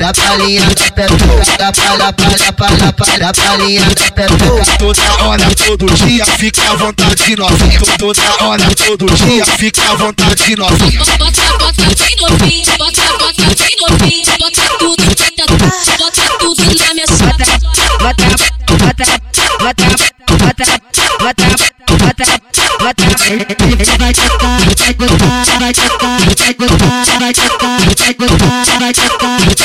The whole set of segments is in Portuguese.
da palhinha da petuca, da palha, palha, palha, palha, palhinha da petuca. Toda hora, todo dia, fica à vontade novinha. Toda hora, todo dia, fica à vontade novinha. Bota, bota bem novinho, bota, bota bem novinho, bota tudo, bota, bota tudo na minha chapa. bota, bota, bota, bota, bota, bota, bota. Ele vai tocar, vai botar, vai tocar, vai botar, vai tocar, vai botar, vai tocar,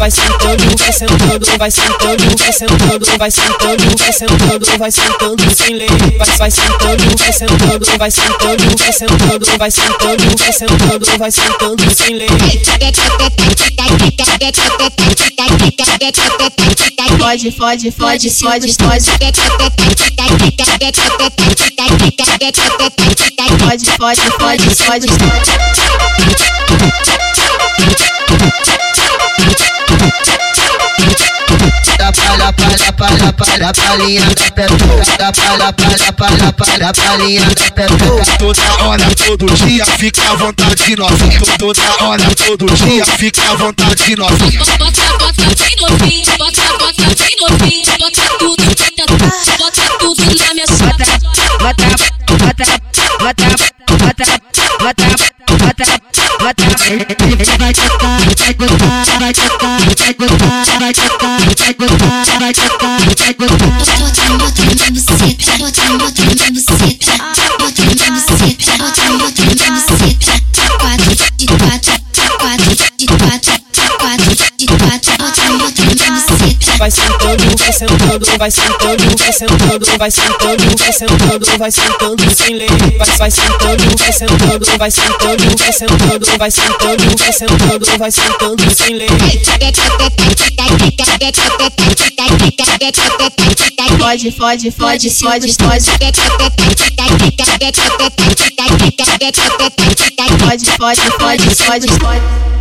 vai sentando, vai sentando, vai sentando, vai sentando, vai sentando, vai sentando, vai sentando lei. Vai, vai sentando, vai sentando, vai sentando, vai sentando, vai sentando, vai sentando, vai sentando lei. Fode, fode, fode, fode, fode. Fode, fode, fode, fode, fode. Palha, palha, palha, palhinha da petuca, da palha, palha, palha, palha, palhinha da petuca. Toda hora, todo dia, fica à vontade novinha. Toda hora, todo dia, fica à vontade novinha. Bota, bota bem novinho, bota, bota bem novinho, bota tudo, bota, bota tudo na minha. Bota, bota, bota, bota, bota, bota, bota. Ele vai tocar, vai vai tocar, vai vai tocar, vai botar, vai tocar, vai sentando, sentando, vai sentando, sentando, vai sentando, sentando, vai sentando sem lei. Vai, vai sentando, sentando, vai sentando, sentando, vai sentando, sentando, vai sentando sem lei. Fode, fode, fode, fode, fode. Fode, fode, fode, fode, fode.